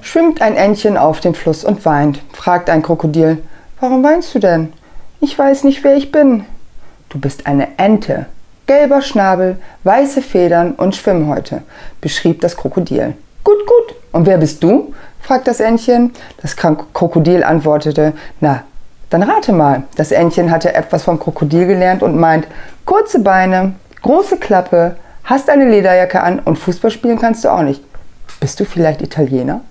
Schwimmt ein Entchen auf dem Fluss und weint, fragt ein Krokodil. Warum weinst du denn? Ich weiß nicht, wer ich bin. Du bist eine Ente. Gelber Schnabel, weiße Federn und Schwimmhäute, beschrieb das Krokodil. Gut, gut. Und wer bist du? fragt das Entchen. Das Krokodil antwortete, na, dann rate mal. Das Entchen hatte etwas vom Krokodil gelernt und meint, kurze Beine, große Klappe, hast eine Lederjacke an und Fußball spielen kannst du auch nicht. Bist du vielleicht Italiener?